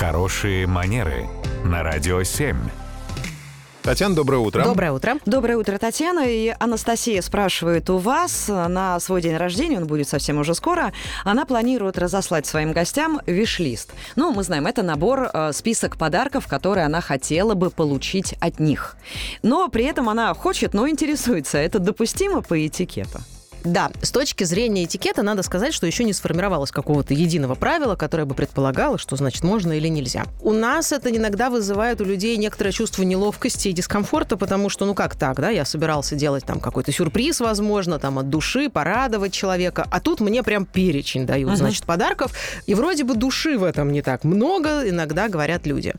Хорошие манеры на радио 7. Татьяна, доброе утро. Доброе утро. Доброе утро, Татьяна. И Анастасия спрашивает у вас на свой день рождения, он будет совсем уже скоро, она планирует разослать своим гостям виш-лист. Ну, мы знаем, это набор, э, список подарков, которые она хотела бы получить от них. Но при этом она хочет, но интересуется, это допустимо по этикету? Да, с точки зрения этикета надо сказать, что еще не сформировалось какого-то единого правила, которое бы предполагало, что значит можно или нельзя. У нас это иногда вызывает у людей некоторое чувство неловкости и дискомфорта, потому что, ну как так, да, я собирался делать там какой-то сюрприз, возможно, там от души, порадовать человека, а тут мне прям перечень дают, uh-huh. значит, подарков, и вроде бы души в этом не так много, иногда говорят люди.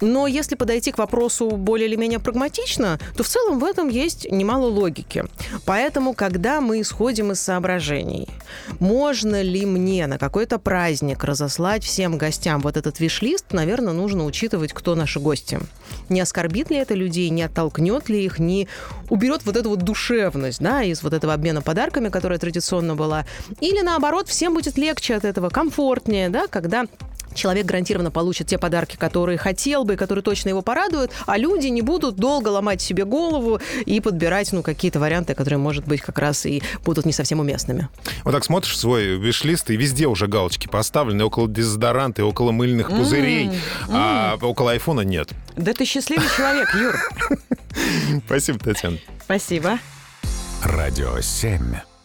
Но если подойти к вопросу более или менее прагматично, то в целом в этом есть немало логики. Поэтому, когда мы исходим исходим из соображений. Можно ли мне на какой-то праздник разослать всем гостям вот этот виш-лист, наверное, нужно учитывать, кто наши гости. Не оскорбит ли это людей, не оттолкнет ли их, не уберет вот эту вот душевность, да, из вот этого обмена подарками, которая традиционно была. Или наоборот, всем будет легче от этого, комфортнее, да, когда человек гарантированно получит те подарки, которые хотел бы, которые точно его порадуют, а люди не будут долго ломать себе голову и подбирать, ну, какие-то варианты, которые, может быть, как раз и будут не совсем уместными. Вот так смотришь свой виш-лист, и везде уже галочки поставлены, около дезодоранта, около мыльных пузырей, а около айфона нет. Да ты счастливый человек, Юр. Спасибо, Татьяна. Спасибо. Радио 7.